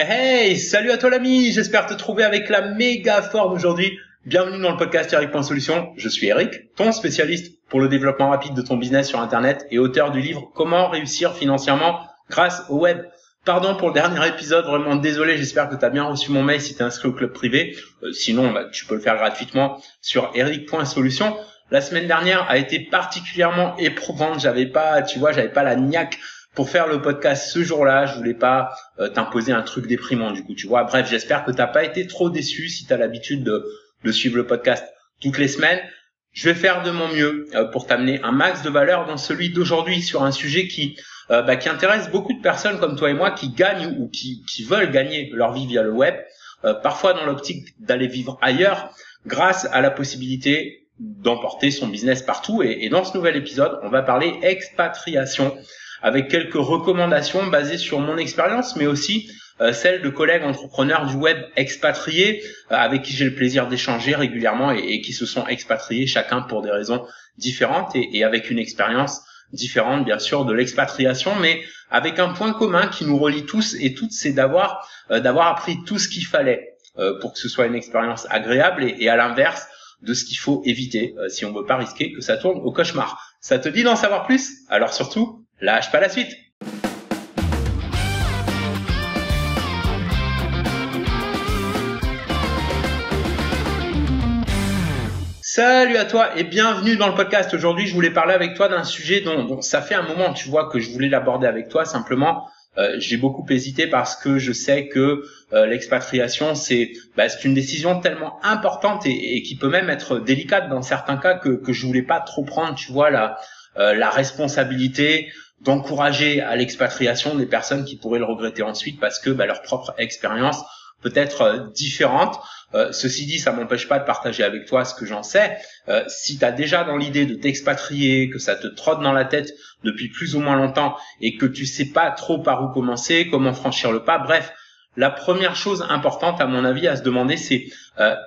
Hey, salut à toi l'ami, j'espère te trouver avec la méga forme aujourd'hui. Bienvenue dans le podcast Eric.solution. Je suis Eric, ton spécialiste pour le développement rapide de ton business sur Internet et auteur du livre Comment réussir financièrement grâce au web. Pardon pour le dernier épisode, vraiment désolé, j'espère que tu as bien reçu mon mail si tu es inscrit au club privé. Euh, sinon, bah, tu peux le faire gratuitement sur eric.solution. La semaine dernière a été particulièrement éprouvante, j'avais pas, tu vois, j'avais pas la niaque pour faire le podcast ce jour-là, je voulais pas euh, t'imposer un truc déprimant du coup, tu vois. Bref, j'espère que t'as pas été trop déçu si tu as l'habitude de, de suivre le podcast toutes les semaines. Je vais faire de mon mieux euh, pour t'amener un max de valeur dans celui d'aujourd'hui sur un sujet qui euh, bah, qui intéresse beaucoup de personnes comme toi et moi qui gagnent ou qui, qui veulent gagner leur vie via le web, parfois dans l'optique d'aller vivre ailleurs grâce à la possibilité d'emporter son business partout. Et, et, dans ce nouvel épisode, on va parler expatriation avec quelques recommandations basées sur mon expérience, mais aussi euh, celles de collègues entrepreneurs du web expatriés euh, avec qui j'ai le plaisir d'échanger régulièrement et, qui se sont expatriés chacun pour des raisons différentes et, avec une expérience différente bien sûr de l'expatriation, mais avec un point commun qui nous relie tous et toutes, c'est d'avoir euh, d'avoir appris tout ce qu'il fallait pour que ce soit une expérience agréable et, et à l'inverse de ce qu'il faut éviter si on veut pas risquer que ça tourne au cauchemar. Ça te dit d'en savoir plus? Alors surtout, Lâche pas la suite Salut à toi et bienvenue dans le podcast. Aujourd'hui, je voulais parler avec toi d'un sujet dont, ça fait un moment, tu vois, que je voulais l'aborder avec toi. Simplement, euh, j'ai beaucoup hésité parce que je sais que euh, l'expatriation, c'est bah, une décision tellement importante et, qui peut même être délicate dans certains cas que, que je voulais pas trop prendre, tu vois, la, euh, la responsabilité d'encourager à l'expatriation des personnes qui pourraient le regretter ensuite parce que bah, leur propre expérience peut être euh, différente. Euh, ceci dit, ça m'empêche pas de partager avec toi ce que j'en sais. Euh, si tu as déjà dans l'idée de t'expatrier, que ça te trotte dans la tête depuis plus ou moins longtemps et que tu sais pas trop par où commencer, comment franchir le pas, bref, la première chose importante à mon avis à se demander, c'est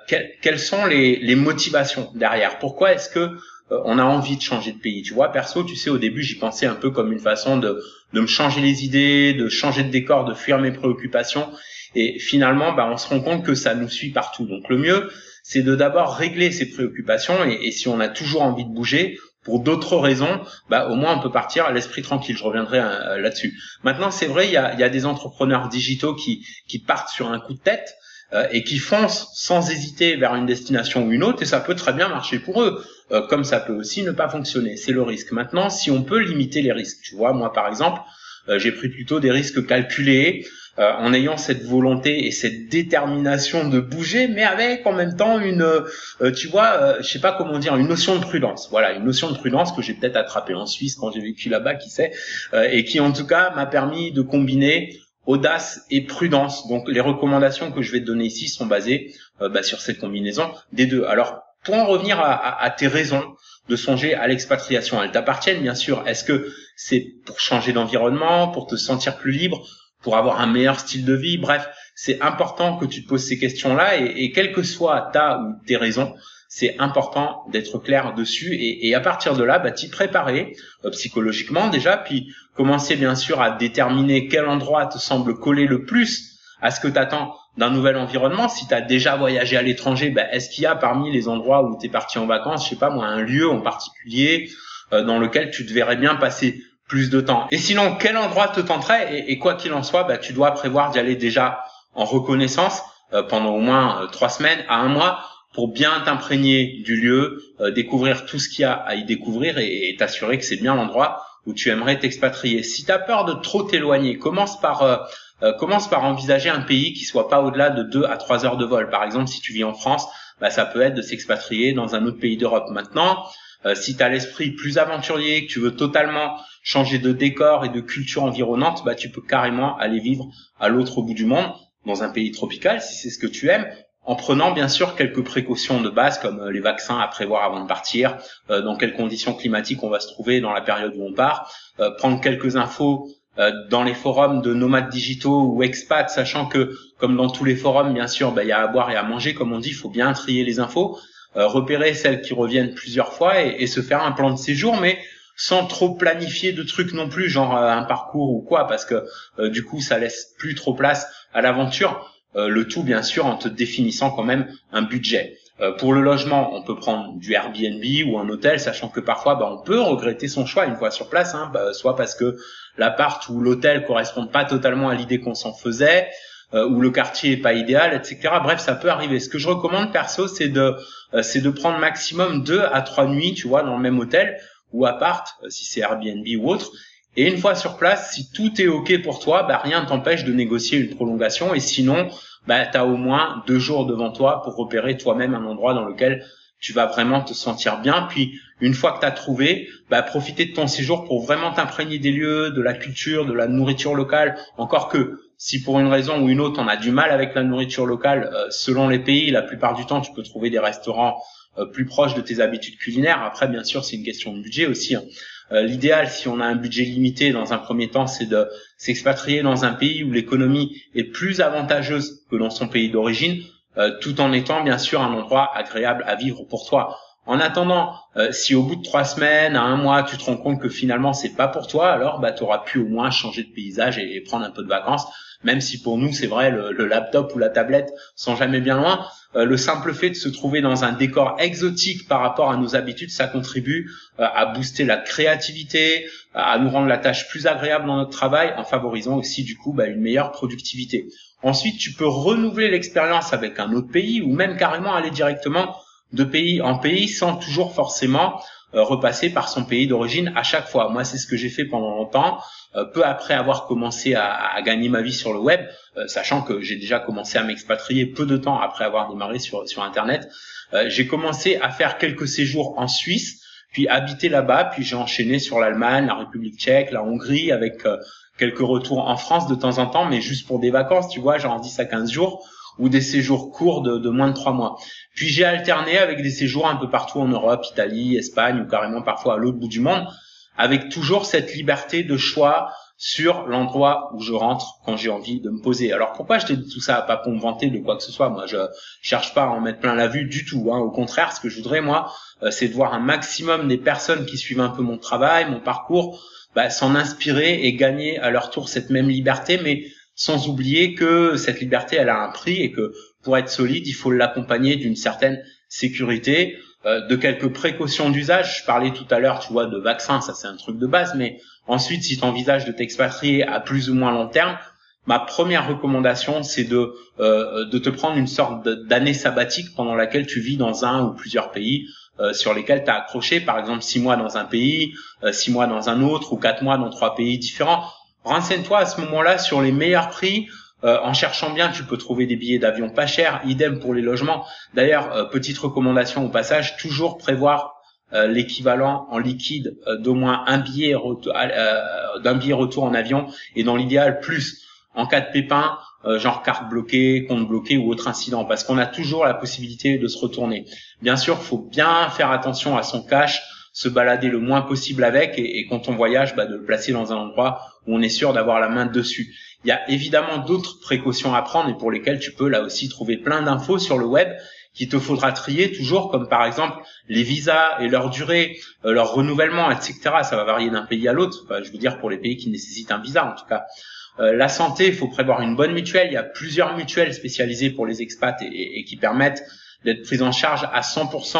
quelles sont les, les motivations derrière? Pourquoi est-ce que euh, on a envie de changer de pays. Tu vois, perso, tu sais, au début, j'y pensais un peu comme une façon de, de me changer les idées, de changer de décor, de fuir mes préoccupations. Et finalement, bah, on se rend compte que ça nous suit partout. Donc le mieux, c'est de d'abord régler ces préoccupations. Et, si on a toujours envie de bouger, pour d'autres raisons, bah, au moins on peut partir à l'esprit tranquille. Je reviendrai euh, là-dessus. Maintenant, c'est vrai, il y a, y a, des entrepreneurs digitaux qui, qui partent sur un coup de tête. Euh, et qui foncent sans hésiter vers une destination ou une autre, et ça peut très bien marcher pour eux, euh, comme ça peut aussi ne pas fonctionner. C'est le risque. Maintenant, si on peut limiter les risques, tu vois, moi par exemple, euh, j'ai pris plutôt des risques calculés, en ayant cette volonté et cette détermination de bouger, mais avec en même temps une, tu vois, je sais pas comment dire, une notion de prudence. Voilà, une notion de prudence que j'ai peut-être attrapée en Suisse quand j'ai vécu là-bas, qui sait, et qui en tout cas m'a permis de combiner audace et prudence. Donc les recommandations que je vais te donner ici sont basées euh, bah, sur cette combinaison des deux. Alors pour en revenir à, tes raisons de songer à l'expatriation, elles t'appartiennent bien sûr. Est-ce que c'est pour changer d'environnement, pour te sentir plus libre, pour avoir un meilleur style de vie? Bref, c'est important que tu te poses ces questions-là et, et quelle que soit ta ou tes raisons, c'est important d'être clair dessus et, à partir de là, bah, t'y préparer euh, psychologiquement déjà, puis commencer bien sûr à déterminer quel endroit te semble coller le plus à ce que t'attends d'un nouvel environnement. Si tu as déjà voyagé à l'étranger, bah, est-ce qu'il y a parmi les endroits où tu es parti en vacances, je sais pas moi, un lieu en particulier euh, dans lequel tu te verrais bien passer plus de temps? Et sinon, quel endroit te tenterait et, et, quoi qu'il en soit, bah, tu dois prévoir d'y aller déjà en reconnaissance euh, pendant au moins trois semaines à un mois pour bien t'imprégner du lieu, euh, découvrir tout ce qu'il y a à y découvrir et t'assurer que c'est bien l'endroit où tu aimerais t'expatrier. Si tu as peur de trop t'éloigner, commence par euh, euh, commence par envisager un pays qui soit pas au-delà de 2 à 3 heures de vol. Par exemple, si tu vis en France, bah, ça peut être de s'expatrier dans un autre pays d'Europe. Maintenant, si tu as l'esprit plus aventurier, que tu veux totalement changer de décor et de culture environnante, bah, tu peux carrément aller vivre à l'autre bout du monde, dans un pays tropical, si c'est ce que tu aimes, en prenant bien sûr quelques précautions de base comme euh, les vaccins à prévoir avant de partir, euh, dans quelles conditions climatiques on va se trouver dans la période où on part, euh, prendre quelques infos dans les forums de nomades digitaux ou expats, sachant que comme dans tous les forums, bien sûr, bah, il y a à boire et à manger, comme on dit, il faut bien trier les infos, repérer celles qui reviennent plusieurs fois et, et, se faire un plan de séjour, mais sans trop planifier de trucs non plus, genre un parcours ou quoi, parce que du coup ça laisse plus trop place à l'aventure. le tout bien sûr en te définissant quand même un budget. Euh, pour le logement, on peut prendre du Airbnb ou un hôtel, sachant que parfois, bah, on peut regretter son choix une fois sur place, hein, bah, soit parce que l'appart ou l'hôtel correspondent pas totalement à l'idée qu'on s'en faisait, euh, ou le quartier est pas idéal, etc. Bref, ça peut arriver. Ce que je recommande perso, c'est de euh, c'est de prendre maximum deux à trois nuits, tu vois, dans le même hôtel ou appart, si c'est Airbnb ou autre. Et une fois sur place, si tout est ok pour toi, bah, rien ne t'empêche de négocier une prolongation. Et sinon, bah, tu as au moins deux jours devant toi pour repérer toi-même un endroit dans lequel tu vas vraiment te sentir bien. Puis une fois que tu as trouvé, bah, profiter de ton séjour pour vraiment t'imprégner des lieux, de la culture, de la nourriture locale. Encore que si pour une raison ou une autre on a du mal avec la nourriture locale, euh, selon les pays, la plupart du temps tu peux trouver des restaurants plus proches de tes habitudes culinaires. Après, bien sûr, c'est une question de budget aussi. Hein. Euh, l'idéal, si on a un budget limité dans un premier temps, c'est de s'expatrier dans un pays où l'économie est plus avantageuse que dans son pays d'origine, euh, tout en étant bien sûr un endroit agréable à vivre pour toi. En attendant, euh, si au bout de trois semaines, à un mois, tu te rends compte que finalement c'est pas pour toi, alors bah tu auras pu au moins changer de paysage et, prendre un peu de vacances. Même si pour nous c'est vrai, le, laptop ou la tablette sont jamais bien loin. Euh, le simple fait de se trouver dans un décor exotique par rapport à nos habitudes, ça contribue euh, à booster la créativité, à nous rendre la tâche plus agréable dans notre travail, en favorisant aussi du coup bah, une meilleure productivité. Ensuite, tu peux renouveler l'expérience avec un autre pays ou même carrément aller directement de pays en pays sans toujours forcément repasser par son pays d'origine à chaque fois. Moi, c'est ce que j'ai fait pendant longtemps, euh, peu après avoir commencé à, à, gagner ma vie sur le web, euh, sachant que j'ai déjà commencé à m'expatrier peu de temps après avoir démarré sur, sur Internet. j'ai commencé à faire quelques séjours en Suisse, puis habiter là-bas, puis j'ai enchaîné sur l'Allemagne, la République tchèque, la Hongrie, avec quelques retours en France de temps en temps, mais juste pour des vacances, tu vois, genre 10 à 15 jours ou des séjours courts de, moins de trois mois. Puis j'ai alterné avec des séjours un peu partout en Europe, Italie, Espagne ou carrément parfois à l'autre bout du monde, avec toujours cette liberté de choix sur l'endroit où je rentre quand j'ai envie de me poser. Alors pourquoi je te dis tout ça Pas pour vanter de quoi que ce soit? Moi, je cherche pas à en mettre plein la vue du tout. Hein. Au contraire, ce que je voudrais moi, euh, c'est de voir un maximum des personnes qui suivent un peu mon travail, mon parcours, bah, s'en inspirer et gagner à leur tour cette même liberté, mais sans oublier que cette liberté, elle a un prix et que pour être solide, il faut l'accompagner d'une certaine sécurité, euh, de quelques précautions d'usage. Je parlais tout à l'heure, tu vois, de vaccins, ça c'est un truc de base, mais ensuite, si tu envisages de t'expatrier à plus ou moins long terme, ma première recommandation, c'est de, euh, de te prendre une sorte d'année sabbatique pendant laquelle tu vis dans un ou plusieurs pays euh, sur lesquels tu as accroché, par exemple six mois dans un pays, six mois dans un autre ou quatre mois dans trois pays différents Renseigne-toi à ce moment-là sur les meilleurs prix. Euh, en cherchant bien, tu peux trouver des billets d'avion pas chers. Idem pour les logements. D'ailleurs, euh, petite recommandation au passage, toujours prévoir euh, l'équivalent en liquide d'au moins un billet d'un billet retour en avion et dans l'idéal plus en cas de pépin, genre carte bloquée, compte bloqué ou autre incident, parce qu'on a toujours la possibilité de se retourner. Bien sûr, faut bien faire attention à son cash se balader le moins possible avec et, quand on voyage, bah, de le placer dans un endroit où on est sûr d'avoir la main dessus. Il y a évidemment d'autres précautions à prendre et pour lesquelles tu peux là aussi trouver plein d'infos sur le web qu'il te faudra trier toujours, comme par exemple les visas et leur durée, euh, leur renouvellement, etc. Ça va varier d'un pays à l'autre. je veux dire pour les pays qui nécessitent un visa en tout cas. Euh, la santé, il faut prévoir une bonne mutuelle. Il y a plusieurs mutuelles spécialisées pour les expats et, et qui permettent d'être prises en charge à 100%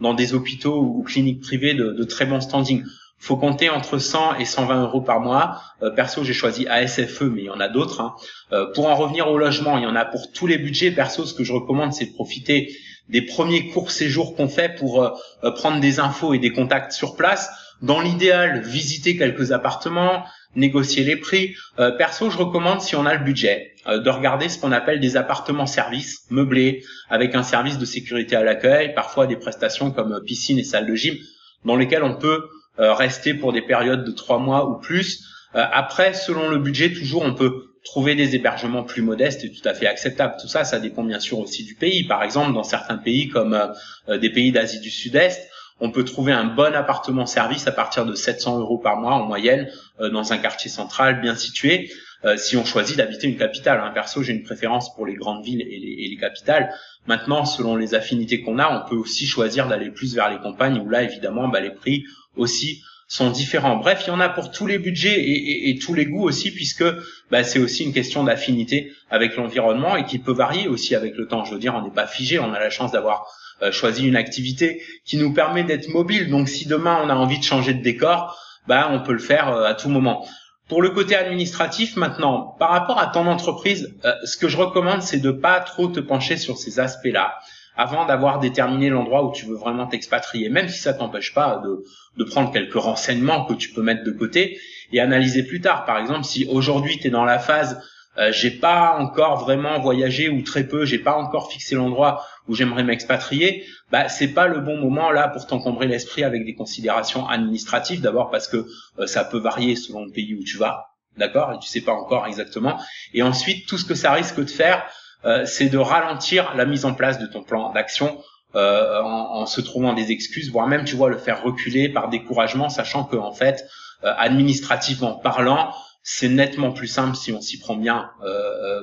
dans des hôpitaux ou cliniques privées de, très bon standing. Faut compter entre 100 et 120 euros par mois. Euh, perso, j'ai choisi ASFE, mais il y en a d'autres. Hein. Euh, pour en revenir au logement, il y en a pour tous les budgets. Perso, ce que je recommande, c'est de profiter des premiers courts séjours qu'on fait pour euh, prendre des infos et des contacts sur place. Dans l'idéal, visiter quelques appartements, négocier les prix. Euh, perso, je recommande si on a le budget euh, de regarder ce qu'on appelle des appartements services meublés avec un service de sécurité à l'accueil, parfois des prestations comme piscine et salle de gym dans lesquelles on peut euh, rester pour des périodes de trois mois ou plus. après, selon le budget, toujours on peut trouver des hébergements plus modestes et tout à fait acceptables. Tout ça, ça dépend bien sûr aussi du pays. Par exemple, dans certains pays comme des pays d'Asie du Sud-Est, on peut trouver un bon appartement service à partir de 700 euros par mois en moyenne euh, dans un quartier central bien situé. Euh, si on choisit d'habiter une capitale. Hein. Perso, j'ai une préférence pour les grandes villes et les, capitales. Maintenant, selon les affinités qu'on a, on peut aussi choisir d'aller plus vers les campagnes où là, évidemment, bah, les prix aussi sont différents. Bref, il y en a pour tous les budgets et, tous les goûts aussi, puisque bah, c'est aussi une question d'affinité avec l'environnement et qui peut varier aussi avec le temps. Je veux dire, on n'est pas figé, on a la chance d'avoir choisi une activité qui nous permet d'être mobile. Donc, si demain on a envie de changer de décor, bah, on peut le faire euh, à tout moment. Pour le côté administratif, maintenant, par rapport à ton entreprise, euh, ce que je recommande, c'est de pas trop te pencher sur ces aspects-là avant d'avoir déterminé l'endroit où tu veux vraiment t'expatrier, même si ça t'empêche pas de, de prendre quelques renseignements que tu peux mettre de côté et analyser plus tard. Par exemple, si aujourd'hui tu es dans la phase euh, j'ai pas encore vraiment voyagé ou très peu, j'ai pas encore fixé l'endroit où j'aimerais m'expatrier, bah c'est pas le bon moment là pour t'encombrer l'esprit avec des considérations administratives d'abord parce que euh, ça peut varier selon le pays où tu vas, d'accord, et tu sais pas encore exactement. Et ensuite tout ce que ça risque de faire, euh, c'est de ralentir la mise en place de ton plan d'action euh, en, en, se trouvant des excuses, voire même, tu vois, le faire reculer par découragement, sachant que en fait, euh, administrativement parlant, c'est nettement plus simple si on s'y prend bien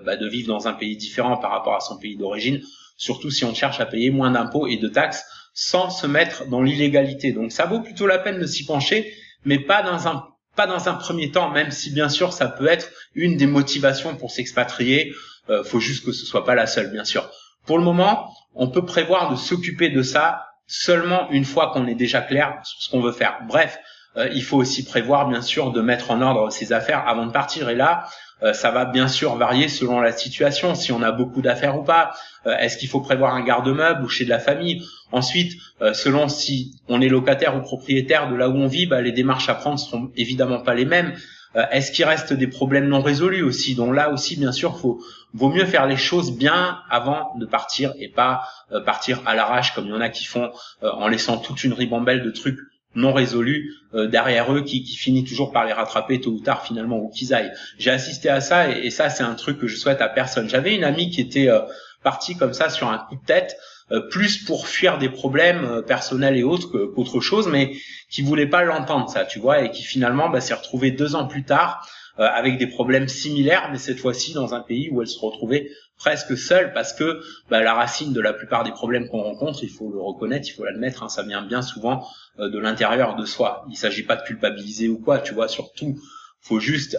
bah, de vivre dans un pays différent par rapport à son pays d'origine, surtout si on cherche à payer moins d'impôts et de taxes sans se mettre dans l'illégalité. Donc ça vaut plutôt la peine de s'y pencher, mais pas dans un pas dans un premier temps, même si bien sûr ça peut être une des motivations pour s'expatrier, euh, faut juste que ce soit pas la seule, bien sûr. Pour le moment, on peut prévoir de s'occuper de ça seulement une fois qu'on est déjà clair sur ce qu'on veut faire. Bref, euh, il faut aussi prévoir, bien sûr, de mettre en ordre ses affaires avant de partir. Et là, euh, ça va bien sûr varier selon la situation, si on a beaucoup d'affaires ou pas. Euh, est-ce qu'il faut prévoir un garde-meuble ou chez de la famille? Ensuite, selon si on est locataire ou propriétaire de là où on vit, bah, les démarches à prendre seront évidemment pas les mêmes. Euh, est-ce qu'il reste des problèmes non résolus aussi? Donc là aussi, bien sûr, faut vaut mieux faire les choses bien avant de partir et pas euh, partir à l'arrache comme il y en a qui font euh, en laissant toute une ribambelle de trucs non résolus derrière eux qui, qui finit toujours par les rattraper tôt ou tard finalement où qu'ils aillent. J'ai assisté à ça et, et ça c'est un truc que je souhaite à personne. J'avais une amie qui était partie comme ça sur un coup de tête euh, plus pour fuir des problèmes euh, personnels et autres qu'autre chose, mais qui voulait pas l'entendre ça, tu vois, et qui finalement bah, s'est retrouvée deux ans plus tard euh, avec des problèmes similaires, mais cette fois-ci dans un pays où elle se retrouvait presque seule parce que bah, la racine de la plupart des problèmes qu'on rencontre, il faut le reconnaître, il faut l'admettre, hein, ça vient bien souvent de l'intérieur de soi. Il s'agit pas de culpabiliser ou quoi, tu vois, surtout faut juste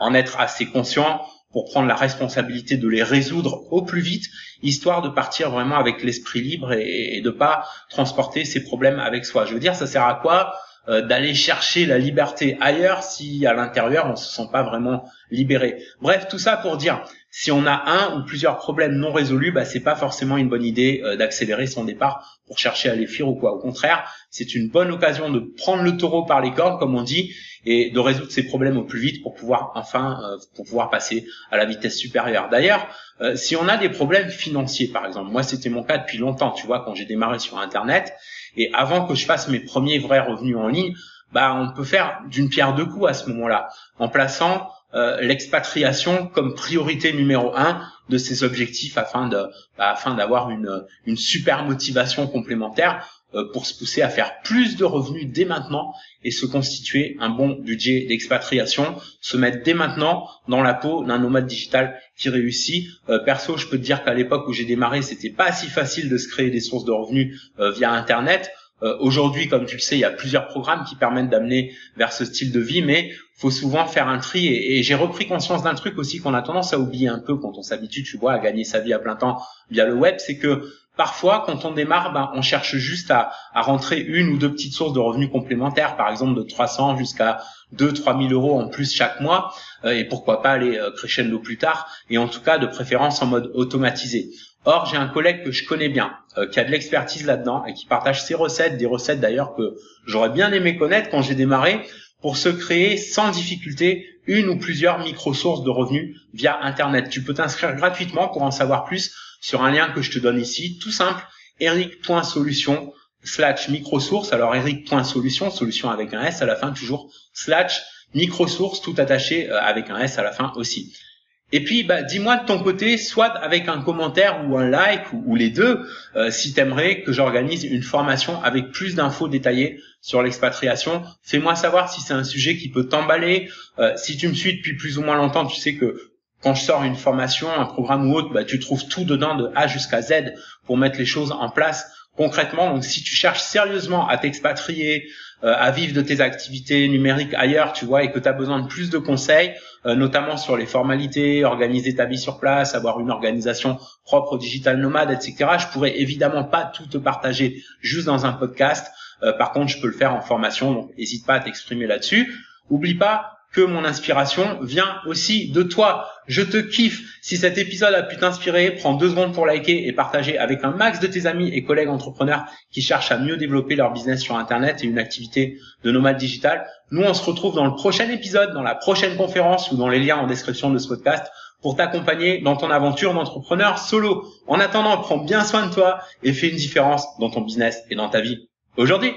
en être assez conscient pour prendre la responsabilité de les résoudre au plus vite, histoire de partir vraiment avec l'esprit libre et, et de pas transporter ces problèmes avec soi. Je veux dire, ça sert à quoi euh, d'aller chercher la liberté ailleurs si à l'intérieur on se sent pas vraiment libéré. Bref, tout ça pour dire, si on a un ou plusieurs problèmes non résolus, bah c'est pas forcément une bonne idée euh, d'accélérer son départ pour chercher à les fuir ou quoi. Au contraire, c'est une bonne occasion de prendre le taureau par les cornes, comme on dit, et de résoudre ces problèmes au plus vite pour pouvoir enfin euh, pour pouvoir passer à la vitesse supérieure. D'ailleurs, euh, si on a des problèmes financiers, par exemple, moi c'était mon cas depuis longtemps, tu vois, quand j'ai démarré sur Internet, et avant que je fasse mes premiers vrais revenus en ligne, bah on peut faire d'une pierre deux coups à ce moment-là, en plaçant euh, l'expatriation comme priorité numéro un de ces objectifs afin de bah, afin d'avoir une une super motivation complémentaire pour se pousser à faire plus de revenus dès maintenant et se constituer un bon budget d'expatriation, se mettre dès maintenant dans la peau d'un nomade digital qui réussit. Euh, perso, je peux te dire qu'à l'époque où j'ai démarré, c'était pas si facile de se créer des sources de revenus via Internet. Aujourd'hui, comme tu le sais, il y a plusieurs programmes qui permettent d'amener vers ce style de vie, mais faut souvent faire un tri et, j'ai repris conscience d'un truc aussi qu'on a tendance à oublier un peu quand on s'habitue, tu vois, à gagner sa vie à plein temps via le web, c'est que parfois quand on démarre, ben, on cherche juste à, rentrer une ou deux petites sources de revenus complémentaires, par exemple de 300 jusqu'à 2 3 000 euros en plus chaque mois, euh, et pourquoi pas aller euh, crescendo plus tard, et en tout cas de préférence en mode automatisé. Or, j'ai un collègue que je connais bien, euh, qui a de l'expertise là-dedans et qui partage ses recettes, des recettes d'ailleurs que j'aurais bien aimé connaître quand j'ai démarré, pour se créer sans difficulté une ou plusieurs micro-sources de revenus via Internet. Tu peux t'inscrire gratuitement pour en savoir plus sur un lien que je te donne ici, tout simple, eric.solution slash microsource. Alors eric.solution, solution avec un S à la fin toujours, slash microsource tout attaché euh, avec un S à la fin aussi. Et puis, bah, dis-moi de ton côté, soit avec un commentaire ou un like ou, les deux, euh, si t'aimerais que j'organise une formation avec plus d'infos détaillées sur l'expatriation. Fais-moi savoir si c'est un sujet qui peut t'emballer. Euh, si tu me suis depuis plus ou moins longtemps, tu sais que quand je sors une formation, un programme ou autre, bah, tu trouves tout dedans de A jusqu'à Z pour mettre les choses en place concrètement. Donc, si tu cherches sérieusement à t'expatrier, euh, à vivre de tes activités numériques ailleurs, tu vois, et que tu as besoin de plus de conseils, euh, notamment sur les formalités, organiser ta vie sur place, avoir une organisation propre au digital nomade, etc. Je pourrais évidemment pas tout te partager juste dans un podcast. Euh, par contre, je peux le faire en formation, donc n'hésite pas à t'exprimer là-dessus. Oublie pas, que mon inspiration vient aussi de toi. Je te kiffe. Si cet épisode a pu t'inspirer, prends deux secondes pour liker et partager avec un max de tes amis et collègues entrepreneurs qui cherchent à mieux développer leur business sur Internet et une activité de nomade digital. Nous, on se retrouve dans le prochain épisode, dans la prochaine conférence ou dans les liens en description de ce podcast pour t'accompagner dans ton aventure d'entrepreneur solo. En attendant, prends bien soin de toi et fais une différence dans ton business et dans ta vie aujourd'hui.